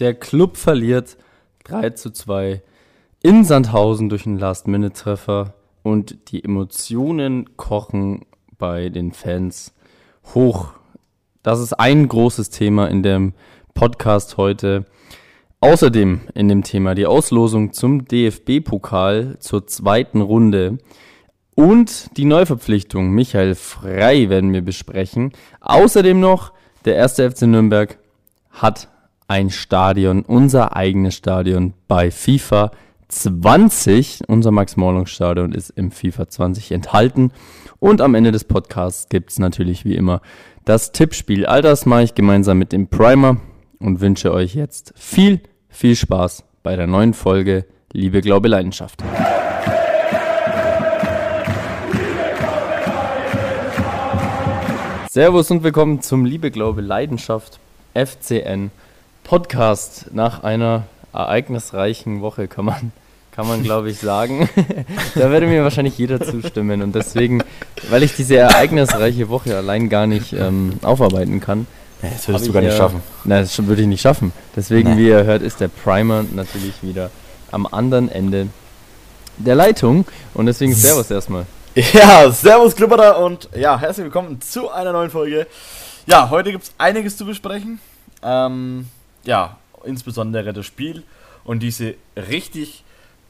Der Club verliert 3 zu 2 in Sandhausen durch einen Last-Minute-Treffer und die Emotionen kochen bei den Fans hoch. Das ist ein großes Thema in dem Podcast heute. Außerdem in dem Thema die Auslosung zum DFB-Pokal zur zweiten Runde und die Neuverpflichtung Michael Frei werden wir besprechen. Außerdem noch der erste FC Nürnberg hat ein Stadion, unser eigenes Stadion bei FIFA 20. Unser Max-Morlock-Stadion ist im FIFA 20 enthalten. Und am Ende des Podcasts gibt es natürlich wie immer das Tippspiel. All das mache ich gemeinsam mit dem Primer und wünsche euch jetzt viel, viel Spaß bei der neuen Folge Liebe, Glaube, Leidenschaft. Servus und willkommen zum Liebe, Glaube, Leidenschaft FCN Podcast nach einer ereignisreichen Woche, kann man, kann man glaube ich, sagen. da würde mir wahrscheinlich jeder zustimmen. Und deswegen, weil ich diese ereignisreiche Woche allein gar nicht ähm, aufarbeiten kann. Nee, das würdest du gar nicht schaffen. Nein, das würde ich nicht schaffen. Deswegen, nee. wie ihr hört, ist der Primer natürlich wieder am anderen Ende der Leitung. Und deswegen Servus erstmal. Ja, Servus Klubberer und ja, herzlich willkommen zu einer neuen Folge. Ja, heute gibt es einiges zu besprechen. Ähm, ja, insbesondere das Spiel und diese richtig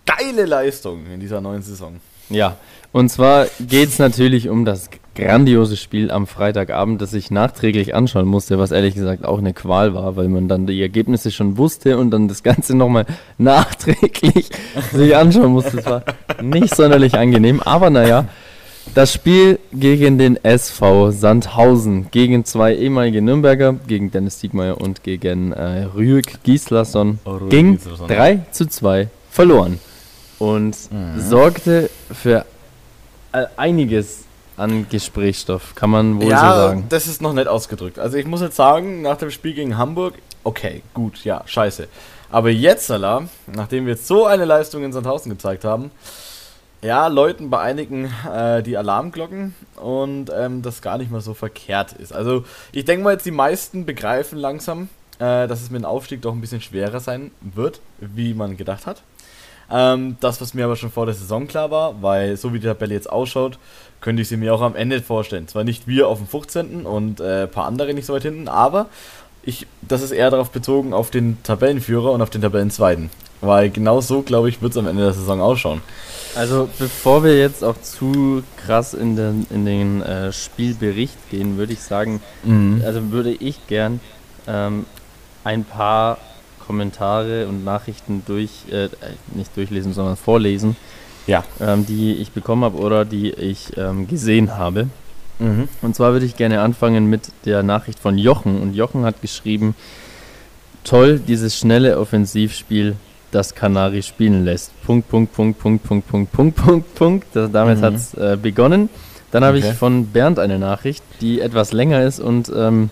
geile Leistung in dieser neuen Saison. Ja, und zwar geht es natürlich um das grandiose Spiel am Freitagabend, das ich nachträglich anschauen musste, was ehrlich gesagt auch eine Qual war, weil man dann die Ergebnisse schon wusste und dann das Ganze nochmal nachträglich sich anschauen musste. Das war nicht sonderlich angenehm, aber naja, das Spiel gegen den SV Sandhausen, gegen zwei ehemalige Nürnberger, gegen Dennis Diekmeyer und gegen äh, Rüeg Gislason, oh, ging Gislason. 3 zu 2 verloren und mhm. sorgte für äh, einiges an Gesprächsstoff, kann man wohl ja, so sagen. das ist noch nicht ausgedrückt. Also ich muss jetzt sagen, nach dem Spiel gegen Hamburg, okay, gut, ja, scheiße. Aber jetzt, Salah, nachdem wir jetzt so eine Leistung in Sandhausen gezeigt haben, ja, läuten bei einigen äh, die Alarmglocken und ähm, das gar nicht mal so verkehrt ist. Also ich denke mal jetzt, die meisten begreifen langsam, äh, dass es mit dem Aufstieg doch ein bisschen schwerer sein wird, wie man gedacht hat. Ähm, das, was mir aber schon vor der Saison klar war, weil so wie die Tabelle jetzt ausschaut, könnte ich sie mir auch am Ende vorstellen. Zwar nicht wir auf dem 15. und äh, ein paar andere nicht so weit hinten, aber ich, das ist eher darauf bezogen auf den Tabellenführer und auf den Tabellenzweiten. Weil genau so, glaube ich, wird es am Ende der Saison ausschauen. Also bevor wir jetzt auch zu krass in den, in den äh, Spielbericht gehen, würde ich sagen, mhm. also würde ich gern ähm, ein paar Kommentare und Nachrichten durch, äh, nicht durchlesen, sondern vorlesen, ja. ähm, die ich bekommen habe oder die ich ähm, gesehen habe. Mhm. Und zwar würde ich gerne anfangen mit der Nachricht von Jochen. Und Jochen hat geschrieben, toll, dieses schnelle Offensivspiel das Kanari spielen lässt. Punkt, Punkt, Punkt, Punkt, Punkt, Punkt, Punkt, Punkt, Punkt. Das, damit mhm. hat es äh, begonnen. Dann habe okay. ich von Bernd eine Nachricht, die etwas länger ist und ähm,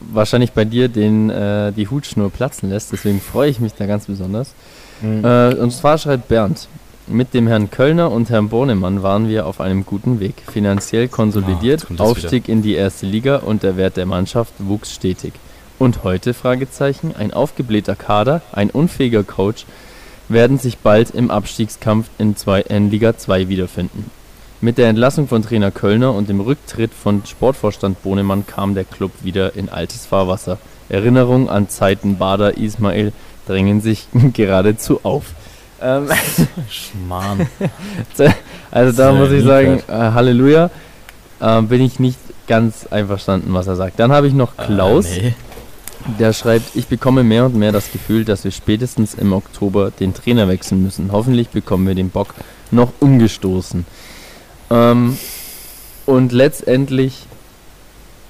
wahrscheinlich bei dir den, äh, die Hutschnur platzen lässt. Deswegen freue ich mich da ganz besonders. Mhm. Äh, und zwar schreibt Bernd, mit dem Herrn Kölner und Herrn Bornemann waren wir auf einem guten Weg. Finanziell konsolidiert, oh, Aufstieg wieder. in die erste Liga und der Wert der Mannschaft wuchs stetig. Und heute? Fragezeichen. Ein aufgeblähter Kader, ein unfähiger Coach werden sich bald im Abstiegskampf in, Liga 2 wiederfinden. Mit der Entlassung von Trainer Kölner und dem Rücktritt von Sportvorstand Bohnemann kam der Club wieder in altes Fahrwasser. Erinnerungen an Zeiten Bader Ismail drängen sich geradezu auf. Ähm, Schmarrn. also da muss ich sagen, äh, Halleluja. Äh, bin ich nicht ganz einverstanden, was er sagt. Dann habe ich noch Klaus. Äh, nee. Der schreibt, ich bekomme mehr und mehr das Gefühl, dass wir spätestens im Oktober den Trainer wechseln müssen. Hoffentlich bekommen wir den Bock noch umgestoßen. Ähm, und letztendlich,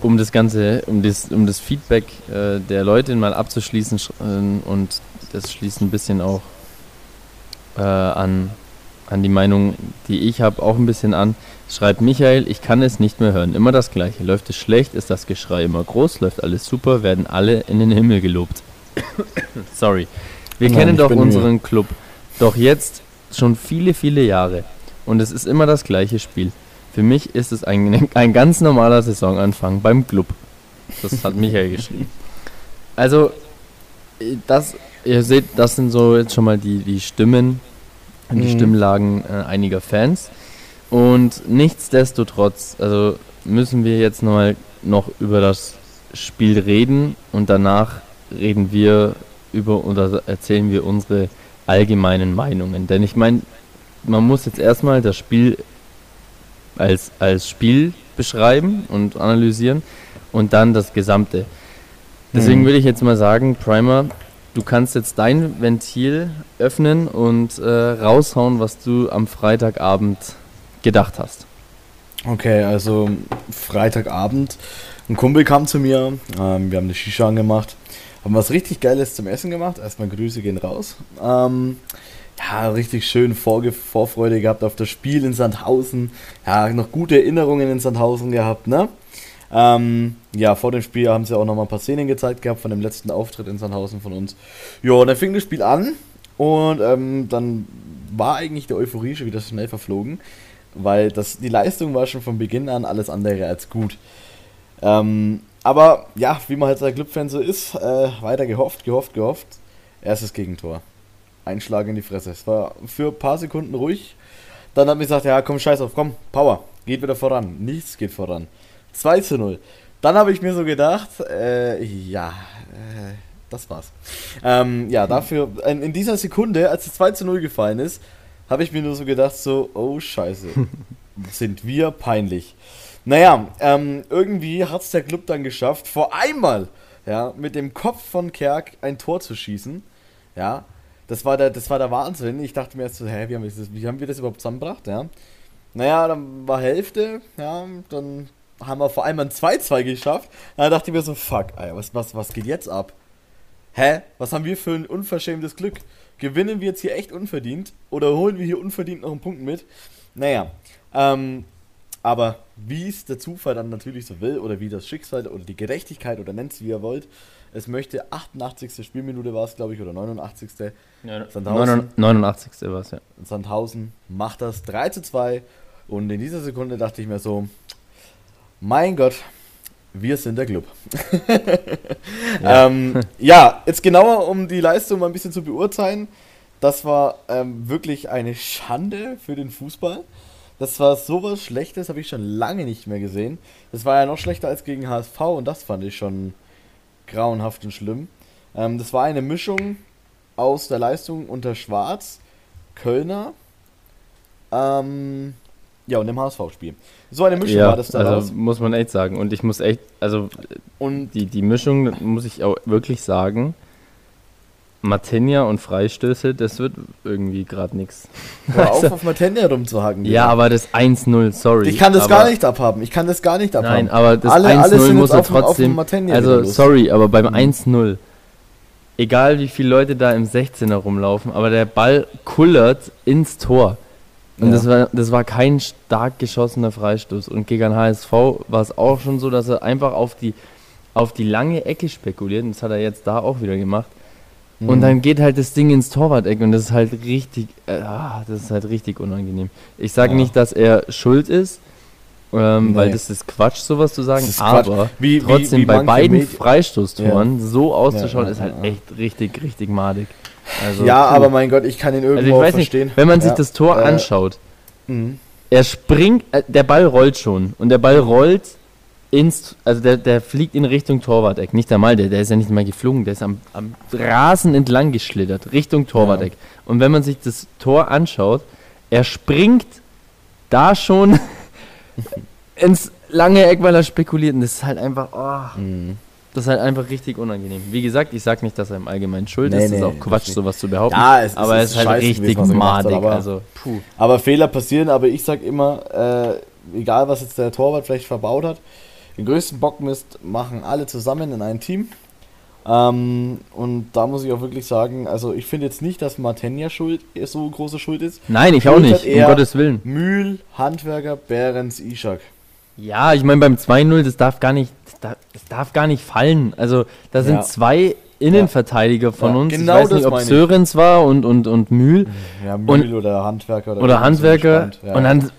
um das Ganze, um das, um das Feedback äh, der Leute mal abzuschließen äh, und das schließt ein bisschen auch äh, an, an die Meinung, die ich habe, auch ein bisschen an. Schreibt Michael, ich kann es nicht mehr hören. Immer das Gleiche. Läuft es schlecht, ist das Geschrei immer groß. Läuft alles super, werden alle in den Himmel gelobt. Sorry. Wir Nein, kennen doch unseren mir. Club. Doch jetzt schon viele, viele Jahre. Und es ist immer das gleiche Spiel. Für mich ist es ein, ein ganz normaler Saisonanfang beim Club. Das hat Michael geschrieben. Also, das, ihr seht, das sind so jetzt schon mal die, die Stimmen, die mhm. Stimmlagen äh, einiger Fans. Und nichtsdestotrotz, also müssen wir jetzt nochmal noch über das Spiel reden und danach reden wir über oder erzählen wir unsere allgemeinen Meinungen. Denn ich meine, man muss jetzt erstmal das Spiel als, als Spiel beschreiben und analysieren und dann das Gesamte. Deswegen mhm. würde ich jetzt mal sagen, Primer, du kannst jetzt dein Ventil öffnen und äh, raushauen, was du am Freitagabend gedacht hast. Okay, also Freitagabend, ein Kumpel kam zu mir, ähm, wir haben eine Shisha angemacht, haben was richtig Geiles zum Essen gemacht. Erstmal Grüße gehen raus. Ähm, ja, richtig schön Vorge Vorfreude gehabt auf das Spiel in Sandhausen. Ja, noch gute Erinnerungen in Sandhausen gehabt, ne? Ähm, ja, vor dem Spiel haben sie auch noch mal ein paar Szenen gezeigt gehabt von dem letzten Auftritt in Sandhausen von uns. Ja, und dann fing das Spiel an und ähm, dann war eigentlich die Euphorie schon wieder schnell verflogen, weil das, die Leistung war schon von Beginn an alles andere als gut. Ähm, aber ja, wie man halt als Clubfan so ist, äh, weiter gehofft, gehofft, gehofft. Erstes Gegentor. Einschlag in die Fresse. Es war für ein paar Sekunden ruhig. Dann hat mir gesagt, ja komm, scheiß auf, komm, Power, geht wieder voran. Nichts geht voran. 2 zu 0. Dann habe ich mir so gedacht, äh, ja, äh, das war's. Ähm, ja, dafür, in, in, dieser Sekunde, als es 2 zu 0 gefallen ist, habe ich mir nur so gedacht, so, oh scheiße, sind wir peinlich. Naja, ähm, irgendwie hat es der Club dann geschafft, vor einmal, ja, mit dem Kopf von Kerk ein Tor zu schießen. Ja, das war der, das war der Wahnsinn. Ich dachte mir erst so, hä, wie haben wir das, wie haben wir das überhaupt zusammengebracht, ja? Naja, dann war Hälfte, ja, dann haben wir vor allem ein 2-2 geschafft. Dann dachte ich mir so, fuck, ey, was, was, was geht jetzt ab? Hä? Was haben wir für ein unverschämtes Glück? Gewinnen wir jetzt hier echt unverdient? Oder holen wir hier unverdient noch einen Punkt mit? Naja, ähm, aber wie es der Zufall dann natürlich so will, oder wie das Schicksal oder die Gerechtigkeit, oder nennt es wie ihr wollt, es möchte 88. Spielminute war es, glaube ich, oder 89. Ja, Sandhausen, 89. war es, ja. Sandhausen macht das 3 zu 2. Und in dieser Sekunde dachte ich mir so, mein Gott, wir sind der Club. ja. ähm, ja. jetzt genauer, um die Leistung mal ein bisschen zu beurteilen. Das war ähm, wirklich eine Schande für den Fußball. Das war sowas Schlechtes, habe ich schon lange nicht mehr gesehen. Das war ja noch schlechter als gegen HSV und das fand ich schon grauenhaft und schlimm. Ähm, das war eine Mischung aus der Leistung unter Schwarz, Kölner, ähm, ja, und im HSV-Spiel. So eine Mischung ja, war das da. Also muss man echt sagen. Und ich muss echt, also und die, die Mischung, muss ich auch wirklich sagen, Matenja und Freistöße, das wird irgendwie gerade nichts. Hör auf, auf Matenja rumzuhaken. Ja, aber das 1-0, sorry. Ich kann das gar nicht abhaben. Ich kann das gar nicht abhaben. Nein, aber das 1-0 muss er trotzdem. also, sorry, aber beim mhm. 1-0, egal wie viele Leute da im 16er rumlaufen, aber der Ball kullert ins Tor. Und ja. das, war, das war kein stark geschossener Freistoß. Und gegen HSV war es auch schon so, dass er einfach auf die, auf die lange Ecke spekuliert. Und das hat er jetzt da auch wieder gemacht. Mhm. Und dann geht halt das Ding ins Torwart-Eck und das ist halt richtig, äh, das ist halt richtig unangenehm. Ich sage ja. nicht, dass er schuld ist, ähm, nee. weil das ist Quatsch, sowas zu sagen, aber wie, trotzdem wie, wie bei beiden Medi Freistoßtoren ja. so auszuschauen, ist halt echt richtig, richtig madig. Also, ja, puh. aber mein Gott, ich kann ihn irgendwo also verstehen. Nicht, wenn man sich das Tor äh, anschaut, mhm. er springt, äh, der Ball rollt schon und der Ball rollt ins, also der, der fliegt in Richtung Torwart-Eck. Nicht einmal, der, der ist ja nicht mal geflogen, der ist am, am Rasen entlang geschlittert, Richtung Torwart-Eck. Ja. Und wenn man sich das Tor anschaut, er springt da schon ins lange Eck, weil er spekuliert. Und das ist halt einfach, oh, mhm. Das ist halt einfach richtig unangenehm. Wie gesagt, ich sag nicht, dass er im Allgemeinen schuld nee, ist. Nee, das ist auch Quatsch, sowas zu behaupten. Ja, es, aber es ist, halt richtig madig. aber, also, aber Fehler passieren, aber ich sag immer, äh, egal was jetzt der Torwart vielleicht verbaut hat, den größten Bockmist machen alle zusammen in einem Team. Ähm, und da muss ich auch wirklich sagen, also ich finde jetzt nicht, dass Martenja schuld, so große Schuld ist. Nein, ich auch nicht, um Gottes Willen. Mühl, Handwerker, Behrens, Ishak. Ja, ich meine beim 2-0, das darf gar nicht, das darf, das darf, gar nicht fallen. Also da sind ja. zwei Innenverteidiger von ja, uns. Genau ich weiß nicht, ob Sörens war und, und, und Mühl. Ja, Mühl und, oder Handwerker. Oder, oder Handwerker. Ja. Und dann,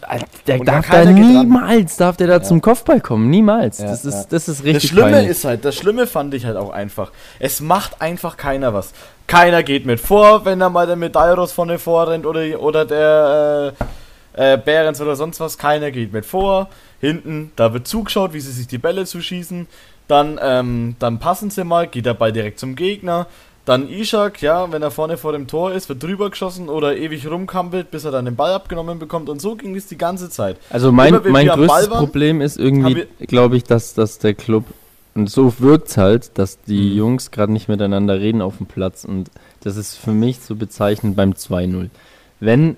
der und darf da niemals, darf der da zum Kopfball kommen. Niemals. das, ist, das ist richtig Das Schlimme peinlich. ist halt, das Schlimme fand ich halt auch einfach. Es macht einfach keiner was. Keiner geht mit vor, wenn da mal der Medeiros vorne vorrennt oder, oder der äh, äh, Behrens oder sonst was. Keiner geht mit vor. Hinten, da wird zugeschaut, wie sie sich die Bälle zuschießen. Dann, ähm, dann passen sie mal, geht der Ball direkt zum Gegner. Dann Ishak, ja, wenn er vorne vor dem Tor ist, wird drüber geschossen oder ewig rumkampelt, bis er dann den Ball abgenommen bekommt. Und so ging es die ganze Zeit. Also mein, Immer, mein größtes waren, Problem ist irgendwie, glaube ich, dass, dass der Club, und so wirkt es halt, dass die mhm. Jungs gerade nicht miteinander reden auf dem Platz. Und das ist für mich so bezeichnend beim 2-0. Wenn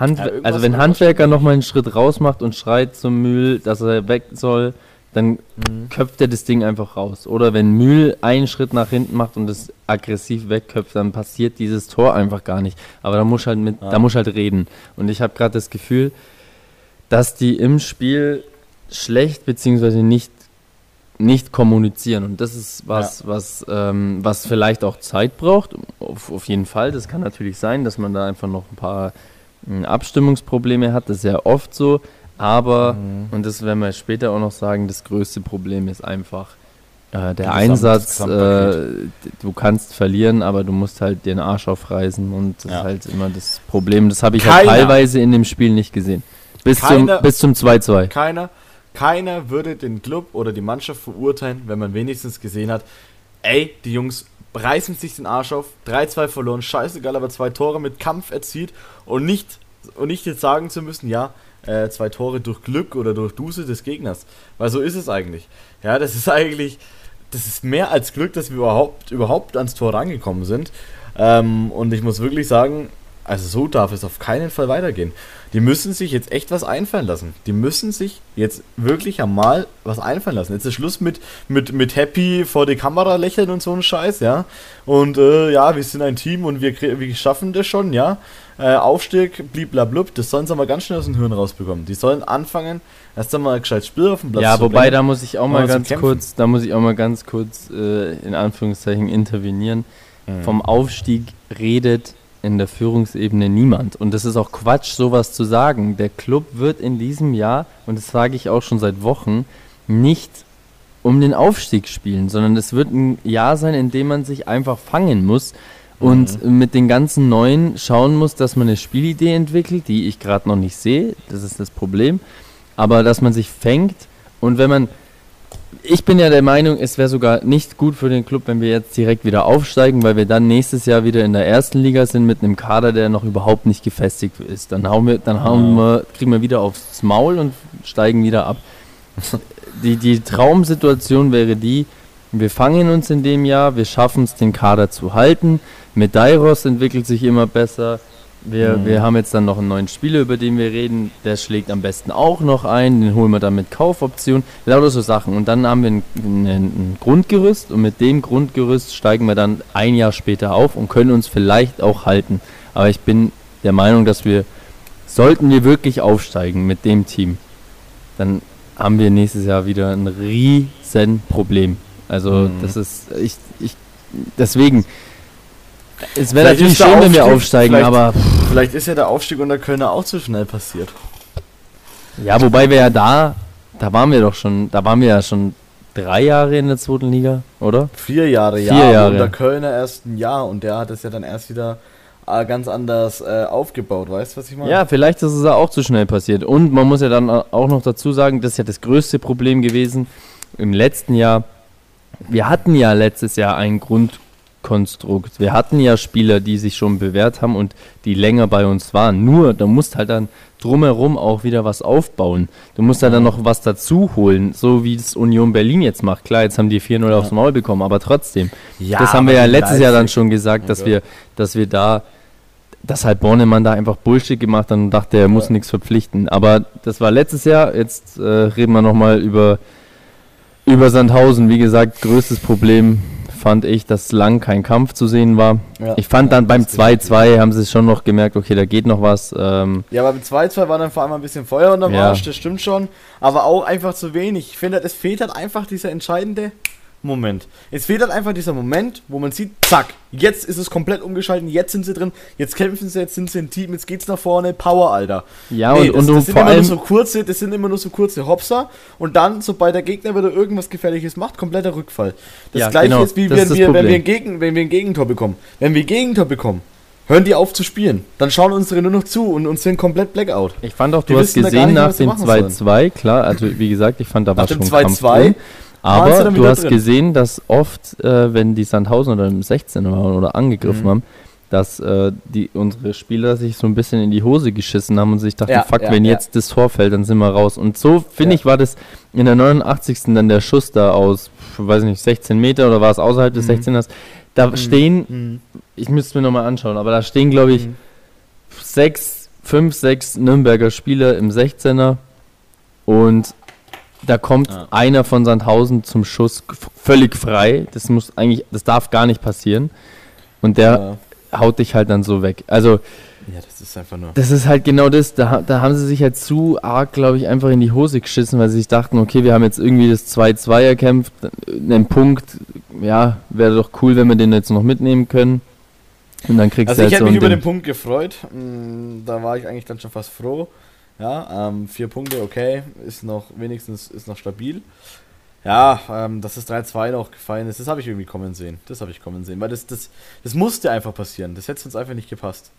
Hand, ja, also wenn Handwerker nochmal einen Schritt raus macht und schreit zum Mühl, dass er weg soll, dann mhm. köpft er das Ding einfach raus. Oder wenn Mühl einen Schritt nach hinten macht und es aggressiv wegköpft, dann passiert dieses Tor einfach gar nicht. Aber da muss halt mit, ja. da muss halt reden. Und ich habe gerade das Gefühl, dass die im Spiel schlecht beziehungsweise nicht nicht kommunizieren und das ist was ja. was ähm, was vielleicht auch Zeit braucht auf, auf jeden Fall das kann natürlich sein dass man da einfach noch ein paar Abstimmungsprobleme hat das ist ja oft so aber, mhm. und das werden wir später auch noch sagen, das größte Problem ist einfach äh, der Einsatz. Äh, du kannst verlieren, aber du musst halt den Arsch aufreißen und das ja. ist halt immer das Problem. Das habe ich halt teilweise in dem Spiel nicht gesehen. Bis keiner, zum, bis zum 2-2. Keiner, keiner würde den Club oder die Mannschaft verurteilen, wenn man wenigstens gesehen hat, ey, die Jungs reißen sich den Arsch auf, 3-2 verloren, scheißegal, aber zwei Tore mit Kampf erzielt und nicht, und nicht jetzt sagen zu müssen, ja, äh, zwei Tore durch Glück oder durch Duse des Gegners. Weil so ist es eigentlich. Ja, das ist eigentlich, das ist mehr als Glück, dass wir überhaupt, überhaupt ans Tor rangekommen sind. Ähm, und ich muss wirklich sagen, also so darf es auf keinen Fall weitergehen. Die müssen sich jetzt echt was einfallen lassen. Die müssen sich jetzt wirklich einmal was einfallen lassen. Jetzt ist Schluss mit, mit, mit Happy vor die Kamera lächeln und so ein Scheiß, ja. Und äh, ja, wir sind ein Team und wir, wir schaffen das schon, ja. Äh, Aufstieg, bliblablub, das sollen sie aber ganz schnell aus dem Hirn rausbekommen. Die sollen anfangen, erst einmal gescheit Spiel auf dem Platz Ja, wobei, da muss ich auch mal ganz kurz, da muss ich auch mal ganz kurz äh, in Anführungszeichen intervenieren. Mhm. Vom Aufstieg redet in der Führungsebene niemand. Und das ist auch Quatsch, sowas zu sagen. Der Club wird in diesem Jahr, und das sage ich auch schon seit Wochen, nicht um den Aufstieg spielen, sondern es wird ein Jahr sein, in dem man sich einfach fangen muss und mhm. mit den ganzen Neuen schauen muss, dass man eine Spielidee entwickelt, die ich gerade noch nicht sehe. Das ist das Problem. Aber dass man sich fängt und wenn man ich bin ja der Meinung, es wäre sogar nicht gut für den Club, wenn wir jetzt direkt wieder aufsteigen, weil wir dann nächstes Jahr wieder in der ersten Liga sind mit einem Kader, der noch überhaupt nicht gefestigt ist. Dann hauen wir, dann hauen wir, kriegen wir wieder aufs Maul und steigen wieder ab. Die, die Traumsituation wäre die, wir fangen uns in dem Jahr, wir schaffen es, den Kader zu halten. Medeiros entwickelt sich immer besser. Wir, mhm. wir haben jetzt dann noch einen neuen Spieler, über den wir reden. Der schlägt am besten auch noch ein. Den holen wir dann mit Kaufoption. Lauter so Sachen. Und dann haben wir ein, ein, ein, Grundgerüst. Und mit dem Grundgerüst steigen wir dann ein Jahr später auf und können uns vielleicht auch halten. Aber ich bin der Meinung, dass wir, sollten wir wirklich aufsteigen mit dem Team, dann haben wir nächstes Jahr wieder ein riesen Problem. Also mhm. das ist, ich, ich, deswegen, es wäre natürlich schön, wenn wir aufsteigen, aber. Vielleicht ist ja der Aufstieg unter Kölner auch zu schnell passiert. Ja, wobei wir ja da, da waren wir doch schon, da waren wir ja schon drei Jahre in der zweiten Liga, oder? Vier Jahre, Vier ja. Jahre. Unter Kölner erst ein Jahr und der hat es ja dann erst wieder äh, ganz anders äh, aufgebaut, weißt du, was ich meine? Ja, vielleicht ist es ja auch zu schnell passiert. Und man muss ja dann auch noch dazu sagen, das ist ja das größte Problem gewesen im letzten Jahr. Wir hatten ja letztes Jahr einen Grund Konstrukt. Wir hatten ja Spieler, die sich schon bewährt haben und die länger bei uns waren. Nur, da musst halt dann drumherum auch wieder was aufbauen. Du musst halt dann noch was dazu holen, so wie es Union Berlin jetzt macht. Klar, jetzt haben die 4-0 ja. aufs Maul bekommen, aber trotzdem. Ja, das haben wir ja letztes Jahr dann schon gesagt, dass wir, dass wir da, dass halt Bornemann da einfach Bullshit gemacht hat und dachte, er muss ja. nichts verpflichten. Aber das war letztes Jahr, jetzt äh, reden wir nochmal über, über Sandhausen. Wie gesagt, größtes Problem fand ich, dass lang kein Kampf zu sehen war. Ja, ich fand ja, dann beim 2-2 haben sie schon noch gemerkt, okay, da geht noch was. Ähm ja, aber beim 2-2 war dann vor allem ein bisschen Feuer unter ja. Marsch, das stimmt schon. Aber auch einfach zu wenig. Ich finde, es fehlt halt einfach dieser entscheidende Moment. Es fehlt halt einfach dieser Moment, wo man sieht, zack, jetzt ist es komplett umgeschaltet, jetzt sind sie drin, jetzt kämpfen sie, jetzt sind sie ein Team, jetzt geht's nach vorne, Power, Alter. Ja, nee, und, und, das, das sind immer nur so kurze, das sind immer nur so kurze Hopser und dann, sobald der Gegner wieder irgendwas Gefährliches macht, kompletter Rückfall. Das ja, gleiche genau, ist wie wenn wir, wenn wir, ein Gegen, wenn wir ein Gegentor bekommen. Wenn wir ein Gegentor bekommen, hören die auf zu spielen. Dann schauen unsere nur noch zu und uns sind komplett Blackout. Ich fand auch, du die hast gesehen nach dem 2-2, klar, also wie gesagt, ich fand da war schon dem 2-2 aber du hast drin. gesehen, dass oft, äh, wenn die Sandhausen oder im 16 waren oder angegriffen mhm. haben, dass äh, die, unsere Spieler sich so ein bisschen in die Hose geschissen haben und sich dachten, ja, fuck, ja, wenn ja. jetzt das Tor fällt, dann sind wir raus. Und so, finde ich, war das in der 89. dann der Schuss da aus, weiß nicht, 16 Meter oder war es außerhalb des mhm. 16ers, da mhm. stehen, mhm. ich müsste es mir nochmal anschauen, aber da stehen, glaube ich, mhm. sechs, fünf, sechs Nürnberger Spieler im 16er und da kommt ja. einer von Sandhausen zum Schuss völlig frei. Das muss eigentlich, das darf gar nicht passieren. Und der ja. haut dich halt dann so weg. Also, ja, das ist einfach nur. Das ist halt genau das. Da, da haben sie sich halt zu arg, glaube ich, einfach in die Hose geschissen, weil sie sich dachten, okay, wir haben jetzt irgendwie das 2-2 erkämpft, einen Punkt, ja, wäre doch cool, wenn wir den jetzt noch mitnehmen können. Und dann kriegst also du halt ich hätte so mich über den Punkt gefreut. Mm, da war ich eigentlich dann schon fast froh. Ja, ähm, vier Punkte, okay, ist noch wenigstens ist noch stabil. Ja, ähm, dass das 3-2 noch gefallen ist, das habe ich irgendwie kommen sehen. Das habe ich kommen sehen, weil das, das, das musste einfach passieren. Das hätte uns einfach nicht gepasst.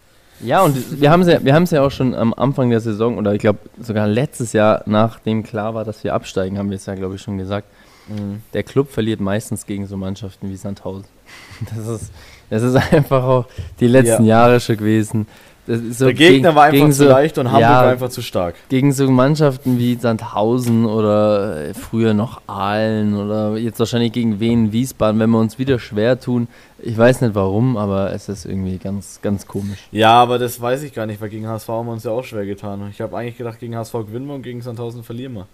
Ja, und wir haben es ja, wir ja auch schon am Anfang der Saison oder ich glaube sogar letztes Jahr, nachdem klar war, dass wir absteigen, haben wir es ja, glaube ich, schon gesagt. Mhm. Der Club verliert meistens gegen so Mannschaften wie Sandhausen. Das ist, das ist einfach auch die letzten ja. Jahre schon gewesen. So der Gegner gegen, war einfach zu so, leicht und Hamburg ja, war einfach zu stark. Gegen so Mannschaften wie Sandhausen oder früher noch Aalen oder jetzt wahrscheinlich gegen Wien, Wiesbaden, wenn wir uns wieder schwer tun. Ich weiß nicht warum, aber es ist irgendwie ganz, ganz komisch. Ja, aber das weiß ich gar nicht, weil gegen HSV haben wir uns ja auch schwer getan. Ich habe eigentlich gedacht, gegen HSV gewinnen wir und gegen Sandhausen verlieren wir.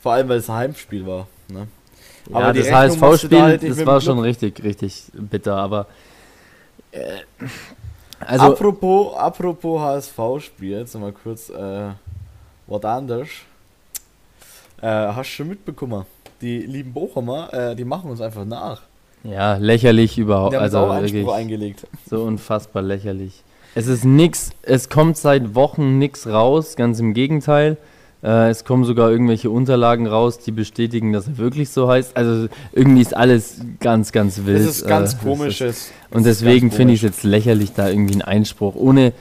Vor allem, weil es ein Heimspiel war. Ne? Aber ja, das HSV-Spiel, halt das war schon richtig, richtig bitter, aber äh, also, apropos, apropos HSV-Spiel, jetzt mal kurz äh, was anderes. Äh, hast du schon mitbekommen? Die lieben Bochumer, äh, die machen uns einfach nach. Ja, lächerlich überhaupt. Die haben also Einspruch eingelegt. So unfassbar lächerlich. Es ist nix, es kommt seit Wochen nichts raus, ganz im Gegenteil. Äh, es kommen sogar irgendwelche Unterlagen raus, die bestätigen, dass er wirklich so heißt. Also irgendwie ist alles ganz, ganz wild. Das ist ganz äh, komisches. und deswegen finde ich es jetzt lächerlich, da irgendwie einen Einspruch, ohne,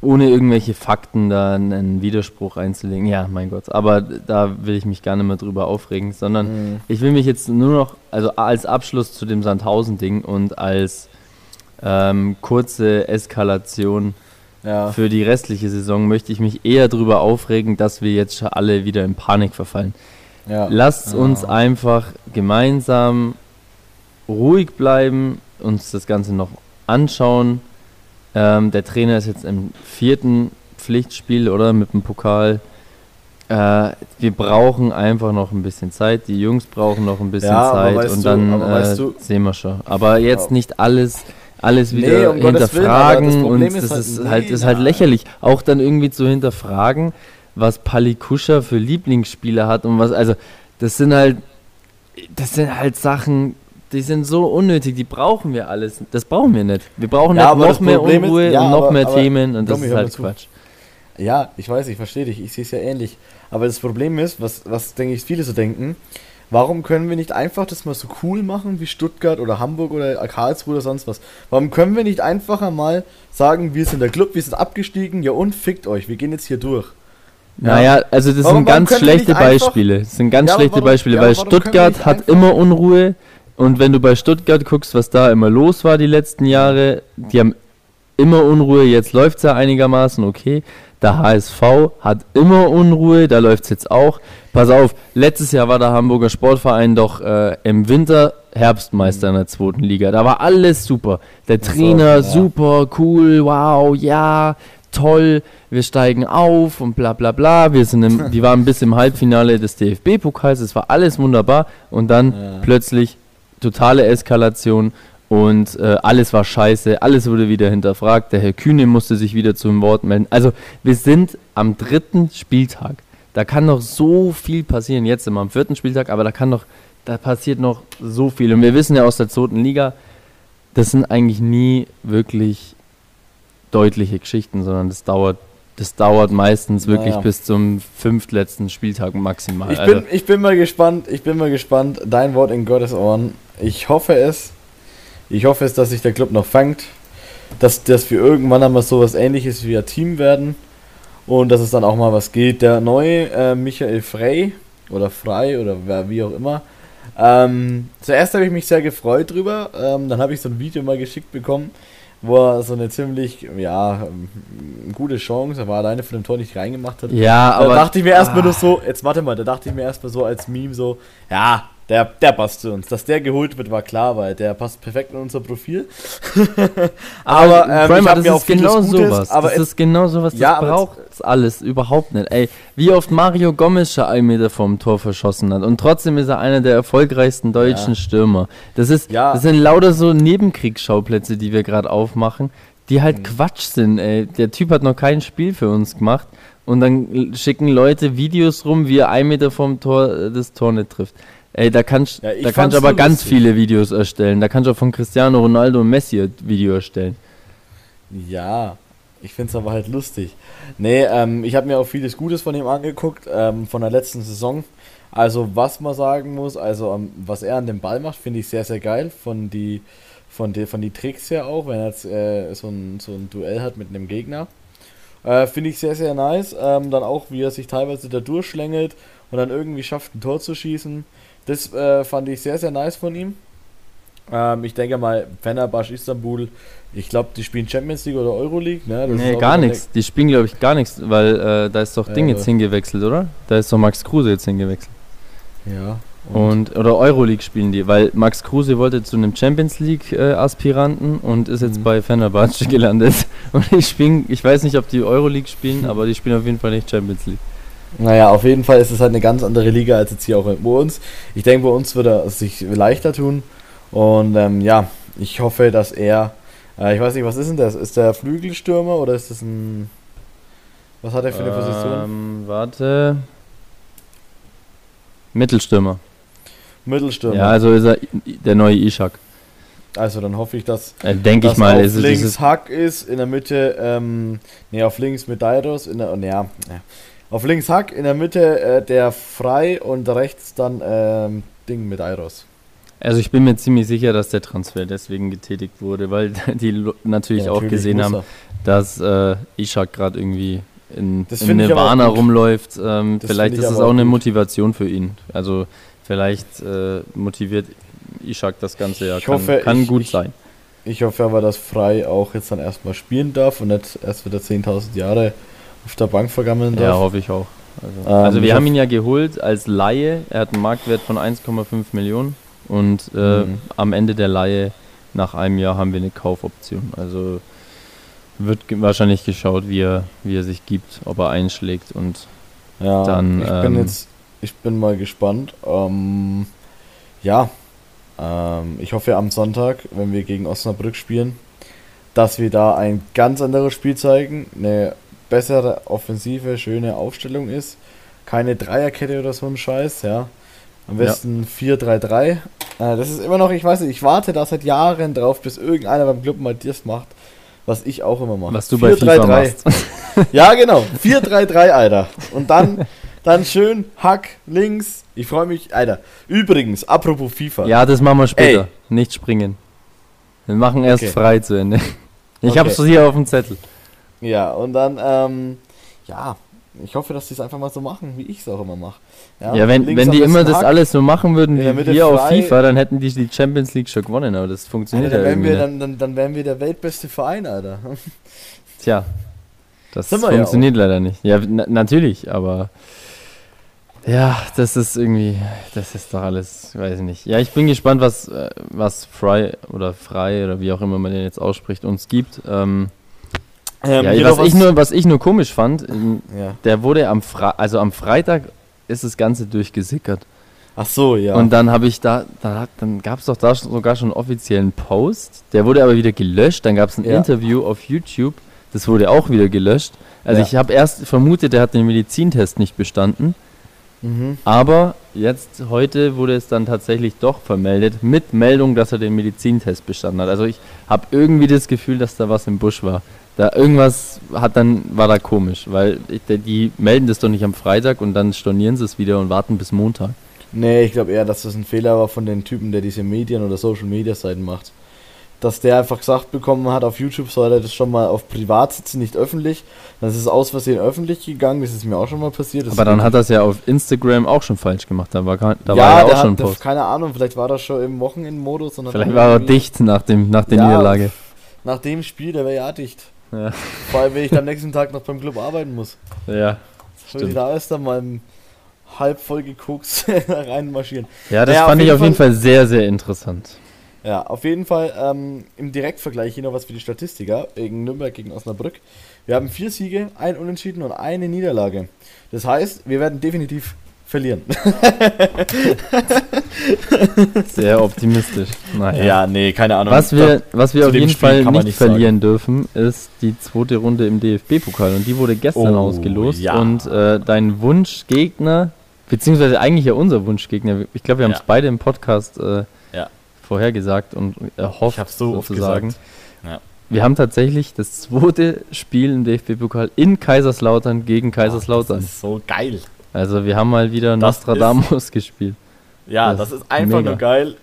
ohne irgendwelche Fakten da einen Widerspruch einzulegen. Ja, mein Gott. Aber da will ich mich gar nicht mehr drüber aufregen, sondern mhm. ich will mich jetzt nur noch, also als Abschluss zu dem Sandhausen-Ding und als ähm, kurze Eskalation ja. Für die restliche Saison möchte ich mich eher darüber aufregen, dass wir jetzt schon alle wieder in Panik verfallen. Ja. Lasst uns einfach gemeinsam ruhig bleiben, uns das Ganze noch anschauen. Ähm, der Trainer ist jetzt im vierten Pflichtspiel, oder? Mit dem Pokal. Äh, wir brauchen einfach noch ein bisschen Zeit. Die Jungs brauchen noch ein bisschen ja, Zeit und du, dann äh, sehen wir schon. Aber jetzt nicht alles alles wieder nee, um hinterfragen Willen, und das ist, halt, halt, nee, ist halt lächerlich. Auch dann irgendwie zu hinterfragen, was Pali Kuscher für Lieblingsspieler hat und was, also das sind halt, das sind halt Sachen, die sind so unnötig, die brauchen wir alles. Das brauchen wir nicht. Wir brauchen ja, noch mehr Unruhe ist, ja, und noch aber, mehr aber, Themen und das ist halt Quatsch. Ja, ich weiß, ich verstehe dich, ich sehe es ja ähnlich. Aber das Problem ist, was, was denke ich, viele so denken, Warum können wir nicht einfach das mal so cool machen wie Stuttgart oder Hamburg oder Karlsruhe oder sonst was? Warum können wir nicht einfacher mal sagen, wir sind der Club, wir sind abgestiegen, ja und fickt euch, wir gehen jetzt hier durch. Ja. Naja, also das warum, sind ganz schlechte Beispiele. Das sind ganz ja, schlechte warum, Beispiele, ja, weil Stuttgart hat immer Unruhe und wenn du bei Stuttgart guckst, was da immer los war die letzten Jahre, die haben immer Unruhe, jetzt läuft es ja einigermaßen okay. Der HSV hat immer Unruhe, da läuft es jetzt auch. Pass auf, letztes Jahr war der Hamburger Sportverein doch äh, im Winter Herbstmeister in der zweiten Liga. Da war alles super. Der Trainer ja. super, cool, wow, ja, toll, wir steigen auf und bla bla bla. Wir, sind im, die waren bis im Halbfinale des DFB-Pokals, es war alles wunderbar und dann ja. plötzlich totale Eskalation und äh, alles war scheiße, alles wurde wieder hinterfragt. Der Herr Kühne musste sich wieder zum Wort melden. Also wir sind am dritten Spieltag. Da kann noch so viel passieren. Jetzt sind wir am vierten Spieltag, aber da kann noch, da passiert noch so viel. Und wir wissen ja aus der zweiten Liga, das sind eigentlich nie wirklich deutliche Geschichten, sondern das dauert, das dauert meistens wirklich Naja. bis zum fünftletzten Spieltag maximal. Ich Also, bin, ich bin mal gespannt, ich bin mal gespannt. Dein Wort in Gottes Ohren. Ich hoffe es. Ich hoffe es, dass sich der Club noch fängt. Dass, dass wir irgendwann einmal sowas ähnliches wie ein Team werden. Und dass es dann auch mal was geht. Der neue äh, Michael Frey oder Frei oder wer, wie auch immer. Ähm, zuerst habe ich mich sehr gefreut drüber. Ähm, dann habe ich so ein Video mal geschickt bekommen, wo er so eine ziemlich, ja, ähm, gute Chance, er war alleine von dem Tor nicht reingemacht hat. ja, Da aber dachte ich mir erstmal ah. nur so, jetzt warte mal, da dachte ich mir erstmal so als Meme so, ja, der, der passt zu uns. Dass der geholt wird, war klar, weil der passt perfekt in unser Profil. aber ähm, Primer, ich das mir auch ist vieles genau Gutes, sowas. aber das es- ist genau sowas. Das Ja, braucht alles überhaupt nicht. Ey, wie oft Mario Gomez schon einen Meter vom Tor verschossen hat und trotzdem ist er einer der erfolgreichsten deutschen Ja. Stürmer. Das ist, Ja. das sind lauter so Nebenkriegsschauplätze, die wir gerade aufmachen, die halt Mhm. Quatsch sind. Ey, der Typ hat noch kein Spiel für uns gemacht und dann schicken Leute Videos rum, wie er einen Meter vom Tor äh, das Tor nicht trifft. Ey, da kannst Ja, da kannst aber ganz lustig. viele Videos erstellen. Da kannst du auch von Cristiano Ronaldo und Messi ein Video erstellen. Ja, ich finde es aber halt lustig. Nee, ähm, ich habe mir auch vieles Gutes von ihm angeguckt, ähm, von der letzten Saison. Also, was man sagen muss, also, ähm, was er an dem Ball macht, finde ich sehr, sehr geil. Von die, von die, von die Tricks her auch, wenn er jetzt äh, so, ein, so ein Duell hat mit einem Gegner. Äh, finde ich sehr, sehr nice. Ähm, dann auch, wie er sich teilweise da durchschlängelt und dann irgendwie schafft, ein Tor zu schießen. Das äh, fand ich sehr, sehr nice von ihm. Ähm, ich denke mal, Fenerbahce Istanbul, ich glaube, die spielen Champions League oder Euroleague, ne? Das nee, gar nichts. Die spielen, glaube ich, gar nichts, weil äh, da ist doch Ja, Ding aber- jetzt hingewechselt, oder? Da ist doch Max Kruse jetzt hingewechselt. Ja. Und, oder Euroleague spielen die, weil Max Kruse wollte zu einem Champions League äh, Aspiranten und ist jetzt Mhm. bei Fenerbahce gelandet. Und ich spielen, ich weiß nicht, ob die Euroleague spielen, aber die spielen auf jeden Fall nicht Champions League. Naja, auf jeden Fall ist es halt eine ganz andere Liga als jetzt hier auch bei uns. Ich denke, bei uns wird er es sich leichter tun. Und ähm, ja, ich hoffe, dass er, äh, ich weiß nicht, was ist denn das? Ist der Flügelstürmer oder ist das ein, was hat er für eine Position? Ähm, warte. Mittelstürmer. Mittelstürmer. Ja, also ist er der neue Ishak. Also dann hoffe ich, dass Äh, Denke ich mal, auf ist es links. Hack ist, in der Mitte, ähm, nee, auf links Medeiros, in der, ja, ja, auf links Hack, in der Mitte äh, der Frei und rechts dann ähm, Ding Medeiros. Also ich bin mir ziemlich sicher, dass der Transfer deswegen getätigt wurde, weil die natürlich, Ja, auch gesehen haben, dass äh, Ishak gerade irgendwie in, in Nirvana rumläuft. Ähm, vielleicht ist es auch auch eine gut. Motivation für ihn. Also vielleicht äh, motiviert Ishak das Ganze ja. Ich kann, hoffe, kann ich- gut ich- sein. Ich hoffe aber, dass Frei auch jetzt dann erstmal spielen darf und nicht erst wieder 10.000 Jahre auf der Bank vergammeln Ja, darf. hoffe ich auch. Also, Ähm, also wir haben ihn ja geholt als Laie. Er hat einen Marktwert von 1,5 Millionen und äh, Mhm. am Ende der Laie nach einem Jahr haben wir eine Kaufoption. Also wird wahrscheinlich geschaut, wie er, wie er sich gibt, ob er einschlägt und Ja, Dann, ich bin ähm, jetzt, ich bin mal gespannt. Ähm, ja, ähm, ich hoffe am Sonntag, wenn wir gegen Osnabrück spielen, dass wir da ein ganz anderes Spiel zeigen, eine bessere offensive, schöne Aufstellung ist, keine Dreierkette oder so ein Scheiß, ja. Am Ja. besten 4-3-3. Äh, das ist immer noch, ich weiß nicht, ich warte da seit Jahren drauf, bis irgendeiner beim Club mal das macht, was ich auch immer mache. was du bei FIFA machst. Ja, genau. 4-3-3, Alter. Und dann, dann schön Hack links. Ich freue mich, Alter. Übrigens, apropos FIFA. Ja, das machen wir später. Ey. Nicht springen. Wir machen erst Okay. frei zu Ende. Ich Okay. hab's hier auf dem Zettel. Ja, und dann, ähm, ja, ich hoffe, dass die es einfach mal so machen, wie ich es auch immer mache. Ja, wenn, links wenn am die immer besten das Hack. alles so machen würden wie wir auf. FIFA, dann hätten die die Champions League schon gewonnen, aber das Alter, funktioniert dann, ja irgendwie wir, nicht. dann, dann, dann wären wir der weltbeste Verein, Alter. Tja, das wir ja funktioniert leider nicht. Ja, na, natürlich, aber ja, das ist irgendwie, das ist doch alles, weiß ich nicht. Ja, ich bin gespannt, was, äh, was Fry oder Frei oder wie auch immer man den jetzt ausspricht, uns gibt. Ähm, Ähm, ja, was ich, nur, was ich nur komisch fand, Ja. der wurde am Fre also am Freitag ist das Ganze durchgesickert. Ach so, ja. Und dann habe ich da, da dann gab es doch da sogar schon einen offiziellen Post. Der wurde aber wieder gelöscht. Dann gab es ein Ja. Interview auf YouTube. Das wurde auch wieder gelöscht. Also Ja. ich habe erst vermutet, der hat den Medizintest nicht bestanden. Mhm. Aber jetzt, heute wurde es dann tatsächlich doch vermeldet, mit Meldung, dass er den Medizintest bestanden hat. Also ich habe irgendwie das Gefühl, dass da was im Busch war. Da irgendwas hat dann, war da komisch, weil die, melden das doch nicht am Freitag und dann stornieren sie es wieder und warten bis Montag. Nee, ich glaube eher, dass das ein Fehler war von den Typen, der diese Medien- oder Social-Media-Seiten macht dass der einfach gesagt bekommen hat, auf YouTube soll er das schon mal auf privat sitzen, nicht öffentlich. Dann ist es aus Versehen öffentlich gegangen, das ist mir auch schon mal passiert. Das Aber dann hat er es ja auf Instagram auch schon falsch gemacht, da war, da ja, war er auch schon Post. keine Ahnung, vielleicht war das schon im Wochenendmodus. Vielleicht war er dicht nach, dem, nach der ja, Niederlage. Nach dem Spiel, der wäre ja dicht. Ja. Vor allem, wenn ich am nächsten Tag noch beim Club arbeiten muss. Ja. Wenn ich da ist, dann mal halb voll geguckt reinmarschieren. Ja, das naja, fand auf ich auf jeden Fall, Fall sehr, sehr interessant. Ja, auf jeden Fall ähm, im Direktvergleich hier noch was für die Statistiker gegen Nürnberg gegen Osnabrück. Wir haben vier Siege, ein Unentschieden und eine Niederlage. Das heißt, wir werden definitiv verlieren. Sehr optimistisch. Naja. Ja, nee, keine Ahnung. Was wir, was wir auf jeden Fall nicht, nicht verlieren sagen. dürfen, ist die zweite Runde im DFB-Pokal. Und die wurde gestern oh, ausgelost. Ja. Und äh, dein Wunschgegner, beziehungsweise eigentlich ja unser Wunschgegner, ich glaube, wir haben es ja. beide im Podcast äh, vorhergesagt und erhofft, ich so sozusagen. Ja. Wir haben tatsächlich das zweite Spiel im DFB-Pokal in Kaiserslautern gegen Kaiserslautern. Oh, das ist so geil. Also wir haben mal wieder das Nostradamus ist, gespielt. Ja, das, das ist einfach mega. nur geil.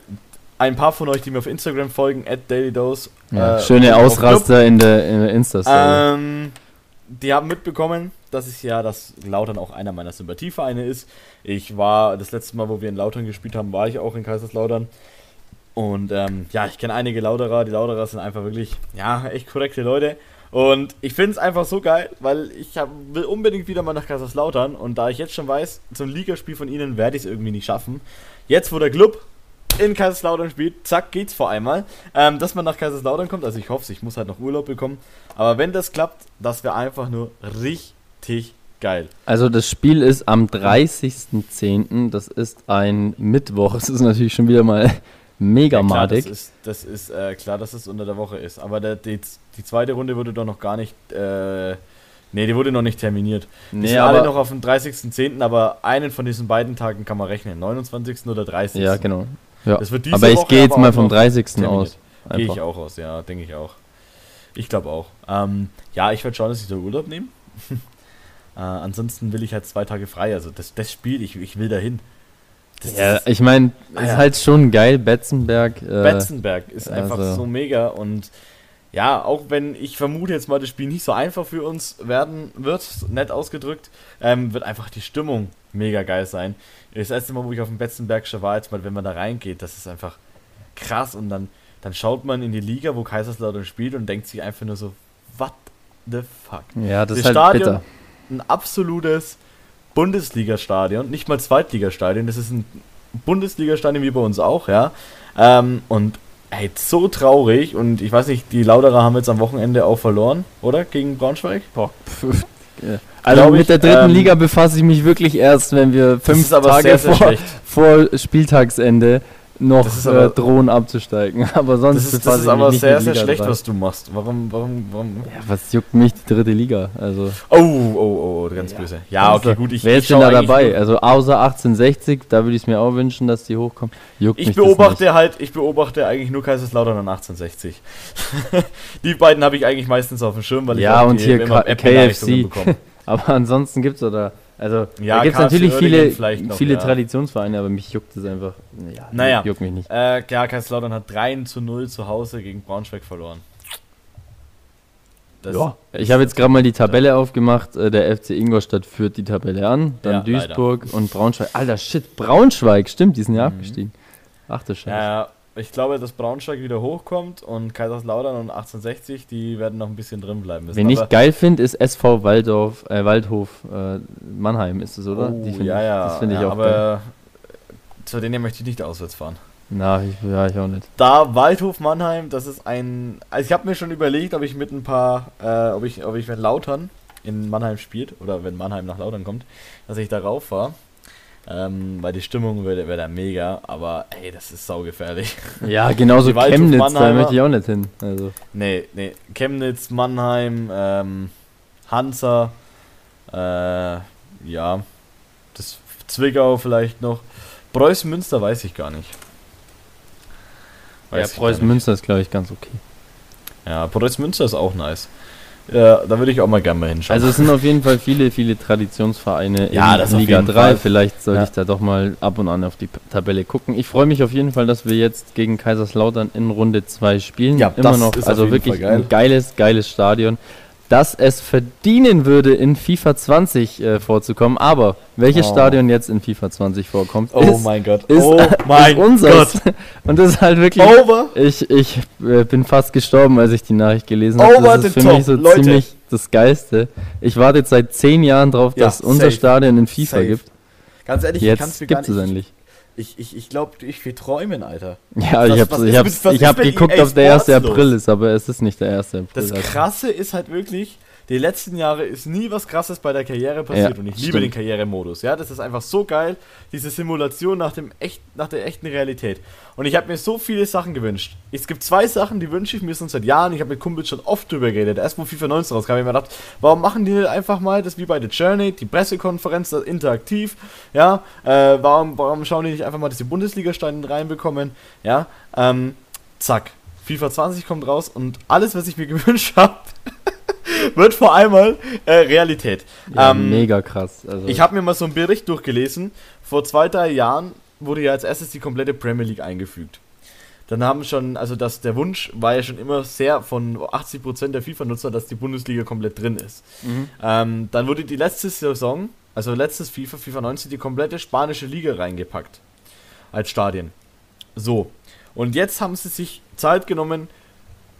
Ein paar von euch, die mir auf Instagram folgen, at dailydose. Ja, äh, schöne Ausraster in der, in der Insta-Story. Ähm, die haben mitbekommen, dass ich ja, dass Lautern auch einer meiner Sympathievereine ist. Ich war, das letzte Mal, wo wir in Lautern gespielt haben, war ich auch in Kaiserslautern. Und ähm, ja, ich kenne einige Lauderer. Die Lauderer sind einfach wirklich, ja, echt korrekte Leute. Und ich finde es einfach so geil, weil ich hab, will unbedingt wieder mal nach Kaiserslautern. Und da ich jetzt schon weiß, ein Ligaspiel von ihnen werde ich es irgendwie nicht schaffen. Jetzt, wo der Club in Kaiserslautern spielt, zack, geht's vor einmal. Ähm, dass man nach Kaiserslautern kommt, also ich hoffe ich muss halt noch Urlaub bekommen. Aber wenn das klappt, das wäre einfach nur richtig geil. Also das Spiel ist am 30.10., das ist ein Mittwoch. Es ist natürlich schon wieder mal mega ja, klar, Das ist, das ist äh, klar, dass es unter der Woche ist. Aber der, die, die zweite Runde wurde doch noch gar nicht. Äh, nee, die wurde noch nicht terminiert. Die nee, sind alle noch auf dem 30.10., aber einen von diesen beiden Tagen kann man rechnen. 29. oder 30. Ja, genau. Ja. aber ich gehe jetzt mal vom 30. aus. Gehe ich auch aus, ja, denke ich auch. Ich glaube auch. Ähm, ja, ich werde schauen, dass ich da Urlaub nehme. äh, ansonsten will ich halt zwei Tage frei. Also das, das Spiel, ich, ich will dahin. Das ja, ist, ich meine, ah, ist ja. halt schon geil, Betzenberg. Äh, Betzenberg ist einfach also. so mega und ja, auch wenn ich vermute jetzt mal, das Spiel nicht so einfach für uns werden wird, nett ausgedrückt, ähm, wird einfach die Stimmung mega geil sein. Das erste Mal, wo ich auf dem Betzenbergscher war, jetzt mal, wenn man da reingeht, das ist einfach krass und dann, dann schaut man in die Liga, wo Kaiserslautern spielt und denkt sich einfach nur so, what the fuck? Ja, das, das ist halt Stadion, bitter. ein absolutes Bundesliga-Stadion, nicht mal Zweitligastadion, das ist ein Bundesliga-Stadion wie bei uns auch, ja. Ähm, und ey, so traurig und ich weiß nicht, die Lauderer haben jetzt am Wochenende auch verloren, oder? Gegen Braunschweig? Boah, pf, also Glaub mit ich, der dritten ähm, Liga befasse ich mich wirklich erst, wenn wir fünf Tage sehr, sehr vor, vor, Spieltagsende noch äh, aber, drohen abzusteigen. Aber sonst das ist, das ist aber sehr, sehr schlecht, dran. was du machst. Warum, warum, warum? Ja, was juckt mich die dritte Liga? Also. Oh, oh, oh, ganz ja. böse. Ja, okay, gut. Ich, Wer ist denn da dabei? Also außer 1860, da würde ich es mir auch wünschen, dass die hochkommen. Juckt ich beobachte halt, ich beobachte eigentlich nur Kaiserslautern und 1860. die beiden habe ich eigentlich meistens auf dem Schirm, weil ich ja, und hier immer KFC. aber ansonsten gibt es da also ja, da gibt es natürlich viele, noch, viele ja. Traditionsvereine, aber mich juckt es einfach. Ja, naja, juckt mich nicht. Äh, ja, Kaiserslautern hat 3 zu 0 zu Hause gegen Braunschweig verloren. Das ja. Ich habe jetzt gerade mal die Tabelle aufgemacht. Äh, der FC Ingolstadt führt die Tabelle an. Dann ja, Duisburg leider. und Braunschweig. Alter, shit, Braunschweig, stimmt, die sind ja mhm. abgestiegen. Ach du Scheiße. Ja, ich glaube, dass Braunschweig wieder hochkommt und Kaiserslautern und 1860, die werden noch ein bisschen drin bleiben müssen. Wen ich geil finde, ist SV Waldorf, äh, Waldhof äh, Mannheim, ist es, oder? Oh, ja, ja. Das finde ich ja, auch aber geil. zu denen möchte ich nicht auswärts fahren. Na, ich, ja, ich auch nicht. Da Waldhof Mannheim, das ist ein. Also ich habe mir schon überlegt, ob ich mit ein paar, äh, ob ich, ob ich, wenn Lautern in Mannheim spielt oder wenn Mannheim nach Lautern kommt, dass ich darauf fahre. Ähm, weil die Stimmung wäre wär da mega, aber ey, das ist saugefährlich. Ja, genauso Chemnitz, da möchte ich auch nicht hin. Also. Nee, nee. Chemnitz, Mannheim, ähm, Hansa, äh, ja, das Zwickau vielleicht noch. Preußen Münster weiß ich gar nicht. Weiß ja, Preußen Münster ist, glaube ich, ganz okay. Ja, Preußen Münster ist auch nice. Ja, da würde ich auch mal gerne mal hinschauen. Also es sind auf jeden Fall viele, viele Traditionsvereine ja, in das Liga 3. Fall. Vielleicht sollte ja. ich da doch mal ab und an auf die Tabelle gucken. Ich freue mich auf jeden Fall, dass wir jetzt gegen Kaiserslautern in Runde 2 spielen. Ja, immer noch. also wirklich ein geiles, geiles Stadion dass es verdienen würde, in FIFA 20 äh, vorzukommen. Aber welches oh. Stadion jetzt in FIFA 20 vorkommt, oh ist, mein Gott. ist, oh mein ist unseres. Gott. Und das ist halt wirklich. Over. Ich, ich äh, bin fast gestorben, als ich die Nachricht gelesen habe. Das ist für top. mich so Leute. ziemlich das Geiste. Ich warte jetzt seit zehn Jahren drauf, ja, dass safe. unser Stadion in FIFA safe. gibt. Ganz ehrlich, jetzt gibt es endlich. Ich, ich, ich glaube, ich will träumen, Alter. Ja, was, ich habe ich hab's, ich hab geguckt, ob der 1. April ist, aber es ist nicht der 1. April. Das also. Krasse ist halt wirklich, die letzten Jahre ist nie was Krasses bei der Karriere passiert ja, und ich stimmt. liebe den Karrieremodus. Ja, das ist einfach so geil, diese Simulation nach, dem echt, nach der echten Realität. Und ich habe mir so viele Sachen gewünscht. Es gibt zwei Sachen, die wünsche ich mir schon seit Jahren. Ich habe mit Kumpels schon oft drüber geredet. Erst wo FIFA 19 rauskam, habe ich mir gedacht, warum machen die nicht einfach mal das wie bei The Journey, die Pressekonferenz, das interaktiv, ja, äh, warum, warum schauen die nicht einfach mal, dass die Bundesliga-Steine reinbekommen, ja, ähm, zack. FIFA 20 kommt raus und alles, was ich mir gewünscht habe, wird vor einmal äh, Realität. Ja, ähm, mega krass. Also ich habe mir mal so einen Bericht durchgelesen. Vor zwei, drei Jahren wurde ja als erstes die komplette Premier League eingefügt. Dann haben schon, also das, der Wunsch war ja schon immer sehr von 80% der FIFA-Nutzer, dass die Bundesliga komplett drin ist. Mhm. Ähm, dann wurde die letzte Saison, also letztes FIFA, FIFA 19, die komplette spanische Liga reingepackt. Als Stadien. So. Und jetzt haben sie sich Zeit genommen,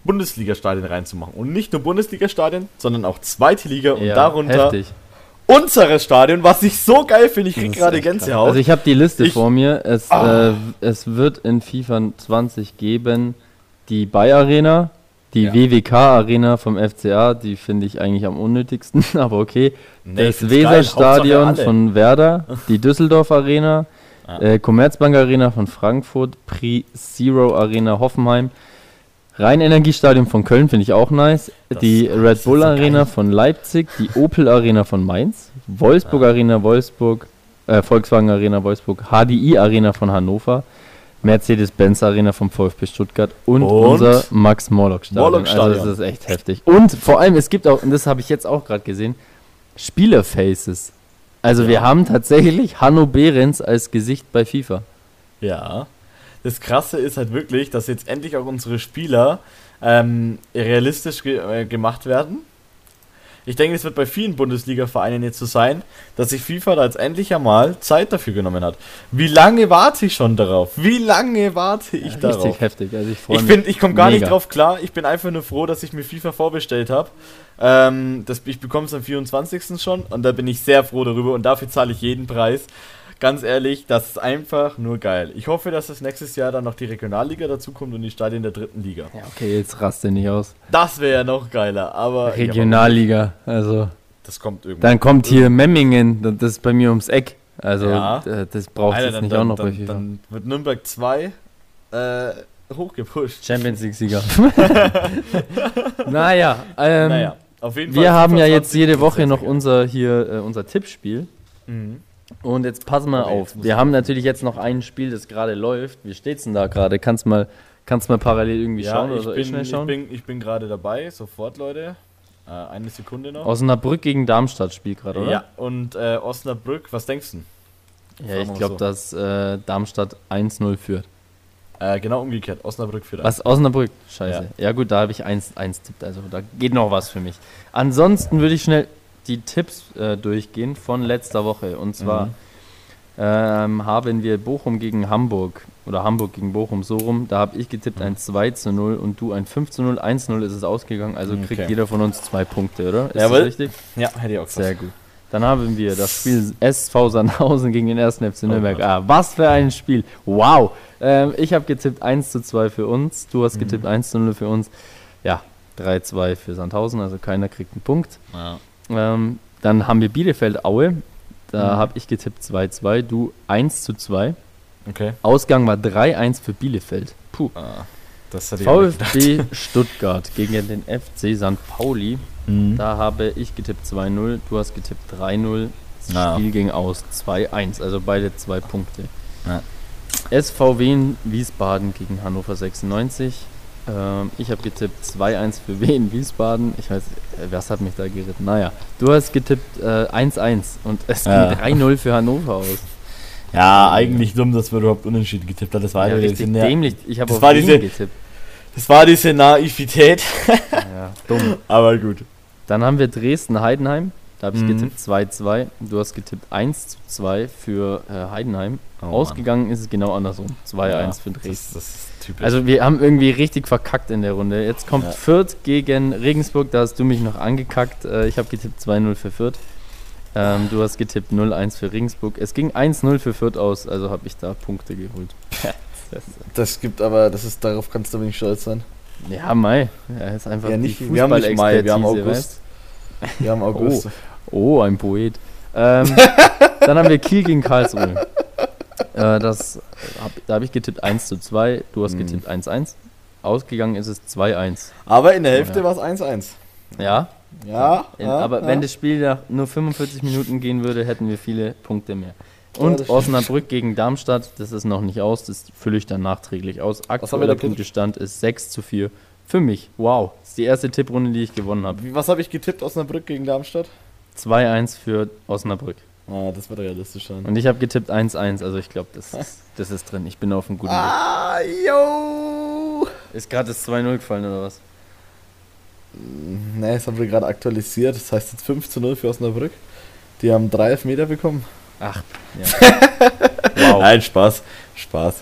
Bundesliga-Stadien reinzumachen. Und nicht nur Bundesliga-Stadien, sondern auch zweite Liga und ja, darunter heftig. unseres Stadion, was ich so geil finde. Ich krieg gerade Gänsehaut. Also ich habe die Liste ich, vor mir. Es, ah. äh, es wird in FIFA 20 geben die Bay Arena, die ja. WWK Arena vom FCA, die finde ich eigentlich am unnötigsten, aber okay. Nee, das Weserstadion von Werder, die Düsseldorf Arena, ja. äh, Commerzbank Arena von Frankfurt, Pri Zero Arena Hoffenheim, Rhein-Energiestadion von Köln finde ich auch nice. Das die Red Bull Arena geil. von Leipzig, die Opel Arena von Mainz, Wolfsburg ja. Arena Wolfsburg, äh, Volkswagen Arena Wolfsburg, HDI Arena von Hannover, Mercedes-Benz Arena vom VfB Stuttgart und, und? unser Max-Morlock-Stadion. Also das ist echt heftig. Und vor allem, es gibt auch, und das habe ich jetzt auch gerade gesehen, Spielerfaces. Also ja. wir haben tatsächlich Hanno Behrens als Gesicht bei FIFA. Ja das Krasse ist halt wirklich, dass jetzt endlich auch unsere Spieler ähm, realistisch ge äh, gemacht werden. Ich denke, es wird bei vielen Bundesliga-Vereinen jetzt so sein, dass sich FIFA da jetzt endlich einmal Zeit dafür genommen hat. Wie lange warte ich schon darauf? Wie lange warte ich ja, darauf? Richtig heftig. Also ich ich finde, ich komme gar nicht drauf klar. Ich bin einfach nur froh, dass ich mir FIFA vorbestellt habe. Ähm, ich bekomme es am 24. schon und da bin ich sehr froh darüber und dafür zahle ich jeden Preis ganz ehrlich, das ist einfach nur geil. Ich hoffe, dass das nächstes Jahr dann noch die Regionalliga dazukommt und die Stadien der dritten Liga. Ja, okay, jetzt raste nicht aus. Das wäre ja noch geiler, aber. Regionalliga, also. Das kommt irgendwann. Dann kommt hier Memmingen, das ist bei mir ums Eck. Also, ja. das braucht es nicht dann, auch noch dann, bei FIFA. Dann wird Nürnberg 2 äh, hochgepusht. Champions League-Sieger. naja, ähm, naja, auf jeden Fall. Wir haben ja jetzt jede Woche noch unser hier äh, unser Tippspiel. Mhm. Und jetzt pass mal okay, auf. Wir haben natürlich jetzt noch ein Spiel, das gerade läuft. Wie steht's denn da gerade? Kannst mal, kannst mal parallel irgendwie ja, schauen oder soll ich schnell schauen? Ich bin, ich bin gerade dabei, sofort, Leute. Äh, eine Sekunde noch. Osnabrück gegen Darmstadt spielt gerade, oder? Ja, und äh, Osnabrück, was denkst du? Ja, ich glaube, so. dass äh, Darmstadt 1-0 führt. Äh, genau umgekehrt, Osnabrück führt. Was, Osnabrück? Scheiße. Ja, ja gut, da habe ich 1 tippt, also da geht noch was für mich. Ansonsten würde ich schnell die Tipps äh, durchgehen von letzter Woche. Und zwar mhm. ähm, haben wir Bochum gegen Hamburg oder Hamburg gegen Bochum so rum. Da habe ich getippt ein 2 zu 0 und du ein 5 zu 0. 1 0 ist es ausgegangen, also kriegt okay. jeder von uns zwei Punkte, oder? Ist Jawohl. das richtig? Ja, hätte ich auch gesagt. Sehr gut. Dann haben wir das Spiel SV Sandhausen gegen den 1. FC Nürnberg. Oh ah, was für ein Spiel. Wow. Ähm, ich habe getippt 1 zu 2 für uns. Du hast mhm. getippt 1 zu 0 für uns. Ja, 3-2 für Sandhausen, also keiner kriegt einen Punkt. Ja. Ähm, dann haben wir Bielefeld-Aue. Da mhm. habe ich getippt 2-2, du 1 zu 2. Okay. Ausgang war 3-1 für Bielefeld. Puh. Ah, VfB Stuttgart gegen den FC St. Pauli. Mhm. Da habe ich getippt 2-0, du hast getippt 3-0. Das Spiel ging aus 2-1, also beide zwei Punkte. Ja. SV Wien Wiesbaden gegen Hannover 96. Ähm, ich habe getippt 2-1 für Wien Wiesbaden. Ich weiß, was hat mich da geritten? Naja, du hast getippt 1-1 äh, und es ja. ging 3-0 für Hannover aus. Ja, eigentlich dumm, dass wir überhaupt unentschieden getippt haben. Das war ja, richtig dämlich. Ich habe auf war Wien diese, getippt. Das war diese Naivität. ja, dumm. Aber gut. Dann haben wir Dresden-Heidenheim. Da habe ich mhm. getippt 2-2. Du hast getippt 1 2 für äh, Heidenheim. Oh, Ausgegangen Mann. ist es genau andersrum. 2-1 ja, für Dresden. Das, das ist typisch. Also wir haben irgendwie richtig verkackt in der Runde. Jetzt kommt ja. Fürth gegen Regensburg. Da hast du mich noch angekackt. Äh, ich habe getippt 2-0 für Fürth. Ähm, du hast getippt 0-1 für Regensburg. Es ging 1-0 für Fürth aus, also habe ich da Punkte geholt. das, gibt aber, das ist, darauf kannst du nicht stolz sein. Ja, Mai. Ja, ist einfach ja, nicht, wir haben nicht Mai, wir haben August. Weißt? Wir haben August. Oh, oh ein Poet. Ähm, dann haben wir Kiel gegen Karlsruhe. Äh, das hab, da habe ich getippt 1 zu 2, du hast hm. getippt 1-1. Ausgegangen ist es 2-1. Aber in der Hälfte oh, ja. war es 1-1. Ja. Ja. ja aber ja. wenn das Spiel nach nur 45 Minuten gehen würde, hätten wir viele Punkte mehr. Und ja, Osnabrück gegen Darmstadt, das ist noch nicht aus, das fülle ich dann nachträglich aus. Aktueller Punktestand ist 6 zu 4 für mich. Wow, das ist die erste Tipprunde, die ich gewonnen habe. Was habe ich getippt, Osnabrück gegen Darmstadt? 2-1 für Osnabrück. Ah, das wird realistisch sein. Und ich habe getippt 1-1, also ich glaube, das, ist, das ist drin. Ich bin auf einem guten Weg. Ah, yo! Ist gerade das 2-0 gefallen oder was? Ne, das haben wir gerade aktualisiert. Das heißt jetzt 5 0 für Osnabrück. Die haben 3 Meter bekommen. Ach, ja. wow. Nein, Spaß. Spaß.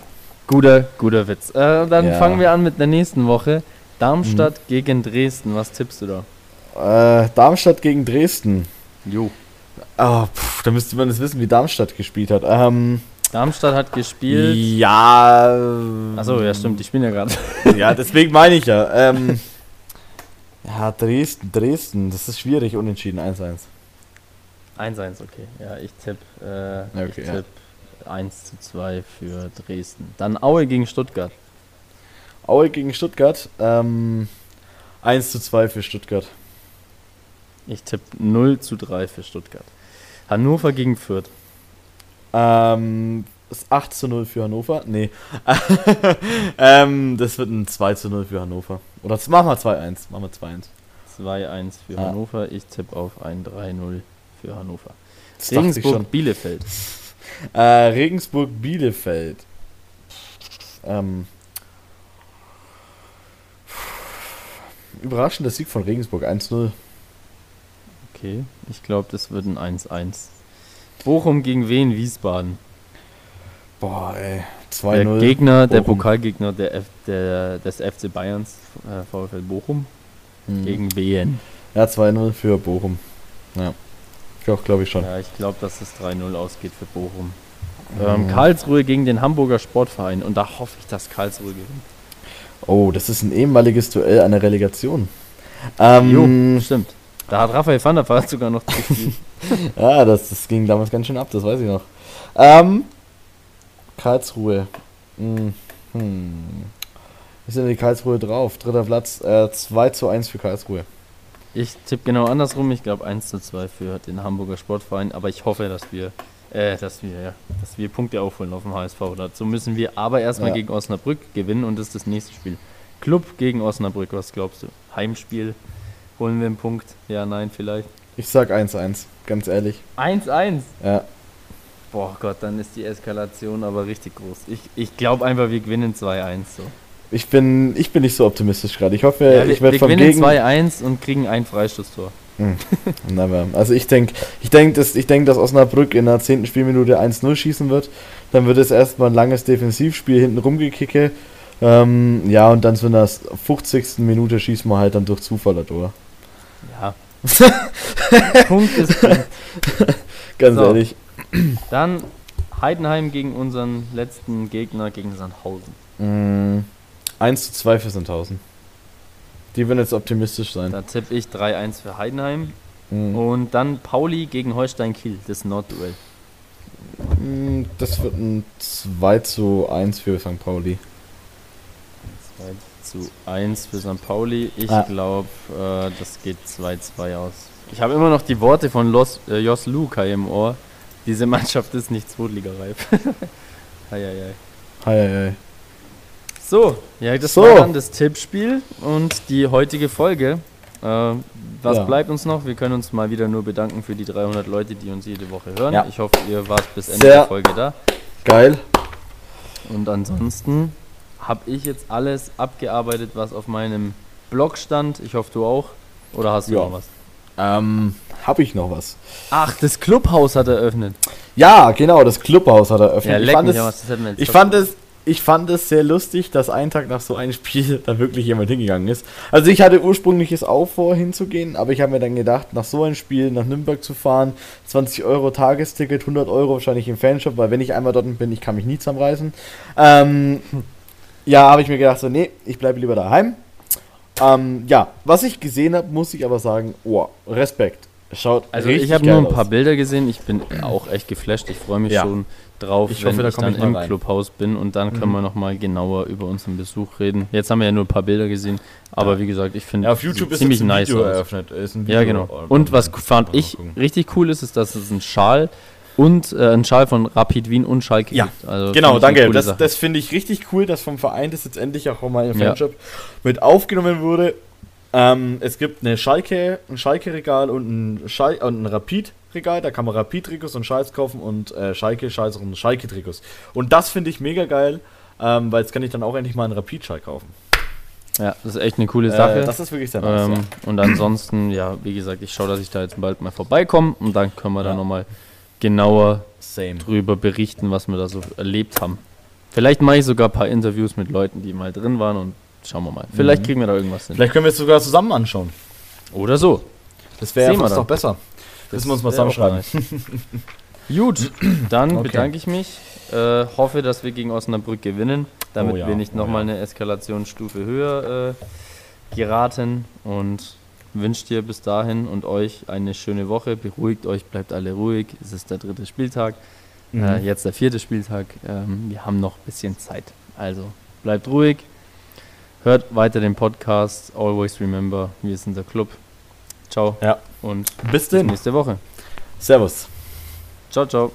Guter, guter Witz. Äh, dann ja. fangen wir an mit der nächsten Woche. Darmstadt mhm. gegen Dresden. Was tippst du da? Äh, Darmstadt gegen Dresden. Jo. Oh, pff, da müsste man das wissen, wie Darmstadt gespielt hat. Ähm, Darmstadt hat gespielt. Ja. Achso, ja, stimmt, die spielen ja gerade. ja, deswegen meine ich ja. Ähm, ja, Dresden, Dresden, das ist schwierig, unentschieden, 1-1. 1-1, okay. Ja, ich tippe äh, okay, ich tipp ja. 1 zu 2 für Dresden. Dann Aue gegen Stuttgart. Aue gegen Stuttgart, ähm, 1 zu 2 für Stuttgart. Ich tippe 0 zu 3 für Stuttgart. Hannover gegen Fürth. Ähm, ist 8 zu 0 für Hannover? Nee. ähm, das wird ein 2 zu 0 für Hannover. Oder machen wir 2-1. Machen wir 2-1. 2-1 für ah. Hannover. Ich tippe auf ein 3-0 für Hannover. Regensburg-Bielefeld. äh, Regensburg-Bielefeld. Ähm, überraschender Sieg von Regensburg 1-0. Okay, ich glaube, das wird ein 1-1. Bochum gegen wen? Wiesbaden. Boah, ey. 2-0. Der Gegner, Bochum. der Pokalgegner der F, der, des FC Bayerns, äh, VfL Bochum, hm. gegen BN. Ja, 2-0 für Bochum. Ja. Doch, glaube ich schon. Ja, ich glaube, dass es 3-0 ausgeht für Bochum. Ähm, Karlsruhe gegen den Hamburger Sportverein und da hoffe ich, dass Karlsruhe gewinnt. Oh, das ist ein ehemaliges Duell einer Relegation. Ähm, jo, stimmt. Da hat Raphael van der Vaart sogar noch gespielt. ja, das, das ging damals ganz schön ab, das weiß ich noch. Ähm, Karlsruhe. Hm. hm. Wie sind die Karlsruhe drauf? Dritter Platz, äh, 2 zu 1 für Karlsruhe. Ich tippe genau andersrum. Ich glaube 1 zu 2 für den Hamburger Sportverein. Aber ich hoffe, dass wir, äh, dass wir, dass wir Punkte aufholen auf dem HSV. Dazu müssen wir aber erstmal ja. gegen Osnabrück gewinnen und das ist das nächste Spiel. Club gegen Osnabrück, was glaubst du? Heimspiel, holen wir einen Punkt? Ja, nein, vielleicht. Ich sag 1-1, ganz ehrlich. 1-1? Ja. Boah Gott, dann ist die Eskalation aber richtig groß. Ich, ich glaube einfach, wir gewinnen 2-1 so. Ich bin, ich bin nicht so optimistisch gerade. Ich hoffe, ja, ich werde vom Gegen... Wir gewinnen 2-1 und kriegen ein Freistoßtor. Hm. Also ich denke, ich denke, dass, denk, dass Osnabrück in der 10. Spielminute 1-0 schießen wird. Dann wird es erstmal ein langes Defensivspiel hinten rumgekicke. Ähm, ja, und dann so in der 50. Minute schießen wir halt dann durch Zufall das Tor. Ja. Punkt ist drin. Ganz so. ehrlich. Dann Heidenheim gegen unseren letzten Gegner, gegen Sandhausen. Mm, 1 zu 2 für Sandhausen. Die werden jetzt optimistisch sein. Da tippe ich 3-1 für Heidenheim. Mm. Und dann Pauli gegen Holstein Kiel, das Nordduell. Mm, das wird ein 2 zu 1 für St. Pauli. zu 1 für St. Pauli. Ich Ah. glaube, äh, das geht 2-2 aus. Ich habe immer noch die Worte von Los, äh, Jos Lukai im Ohr. Diese Mannschaft ist nicht zweitligareif. Eieiei. Hei, hei, hei. So, ja, das So. war dann das Tippspiel und die heutige Folge. Äh, was Ja. bleibt uns noch? Wir können uns mal wieder nur bedanken für die 300 Leute, die uns jede Woche hören. Ja. Ich hoffe, ihr wart bis Ende Sehr. der Folge da. Geil. Und ansonsten habe ich jetzt alles abgearbeitet, was auf meinem Blog stand. Ich hoffe, du auch. Oder hast du Ja. noch was? Ähm, hab ich noch was? Ach, das Clubhaus hat eröffnet. Ja, genau, das Clubhaus hat eröffnet. Ja, ich fand, es, ich, fand es, ich fand es sehr lustig, dass einen Tag nach so einem Spiel da wirklich jemand hingegangen ist. Also ich hatte ursprünglich es auch vor, hinzugehen, aber ich habe mir dann gedacht, nach so einem Spiel nach Nürnberg zu fahren, 20 Euro Tagesticket, 100 Euro wahrscheinlich im Fanshop, weil wenn ich einmal dort bin, ich kann mich nie zusammenreißen. Ähm, ja, habe ich mir gedacht, so, nee, ich bleibe lieber daheim. Ähm, ja, was ich gesehen habe, muss ich aber sagen, oh, Respekt. Schaut Also ich habe nur ein paar aus. Bilder gesehen. Ich bin auch echt geflasht. Ich freue mich Ja. schon drauf, Ich wenn hoffe, da ich komm dann ich im rein. Clubhaus bin und dann können Mhm. wir noch mal genauer über unseren Besuch reden. Jetzt haben wir ja nur ein paar Bilder gesehen, aber Ja. wie gesagt, ich finde Ja, auf YouTube ist ziemlich ein nice Video aus. eröffnet. Ein Ja, Video, genau. Und was fand ich richtig cool ist, ist, dass es ein Schal und äh, ein Schal von Rapid Wien und Schalke Ja, gibt. Also Genau, danke. Das, das finde ich richtig cool, dass vom Verein das jetzt endlich auch mal im Ja. Fanshop mit aufgenommen wurde. Ähm, es gibt eine Schalke, ein Schalke-Regal und ein, Schal und ein Rapid-Regal. Da kann man Rapid-Trikots und Schals kaufen und äh, Schalke-Schals und Schalke-Trikots. Und das finde ich mega geil, ähm, weil jetzt kann ich dann auch endlich mal einen Rapid-Schal kaufen. ja, das ist echt eine coole Sache. Äh, das ist wirklich sehr nice. Ähm, ja. Und ansonsten, ja, wie gesagt, ich schaue, dass ich da jetzt bald mal vorbeikomme und dann können wir da Ja. nochmal genauer Same. drüber berichten, was wir da so erlebt haben. Vielleicht mache ich sogar ein paar Interviews mit Leuten, die mal drin waren und schauen wir mal. Vielleicht Mhm. kriegen wir da irgendwas hin. Vielleicht können wir es sogar zusammen anschauen. Oder so. Das wäre wir fast dann. doch besser. Das müssen wir uns mal zusammenschreiben. Gut, dann Okay. bedanke ich mich. Äh, hoffe, dass wir gegen Osnabrück gewinnen, damit Oh ja, wir nicht oh nochmal ja. eine Eskalationsstufe höher äh, geraten und wünsche dir bis dahin und euch eine schöne Woche. Beruhigt euch, bleibt alle ruhig. Es ist der dritte Spieltag. Mhm. Äh, jetzt der vierte Spieltag. Ähm, wir haben noch ein bisschen Zeit. Also bleibt ruhig. Hört weiter den Podcast. Always remember, wir sind der Club. Ciao Ja. und Bis bis nächste Woche. Servus. Ciao, ciao.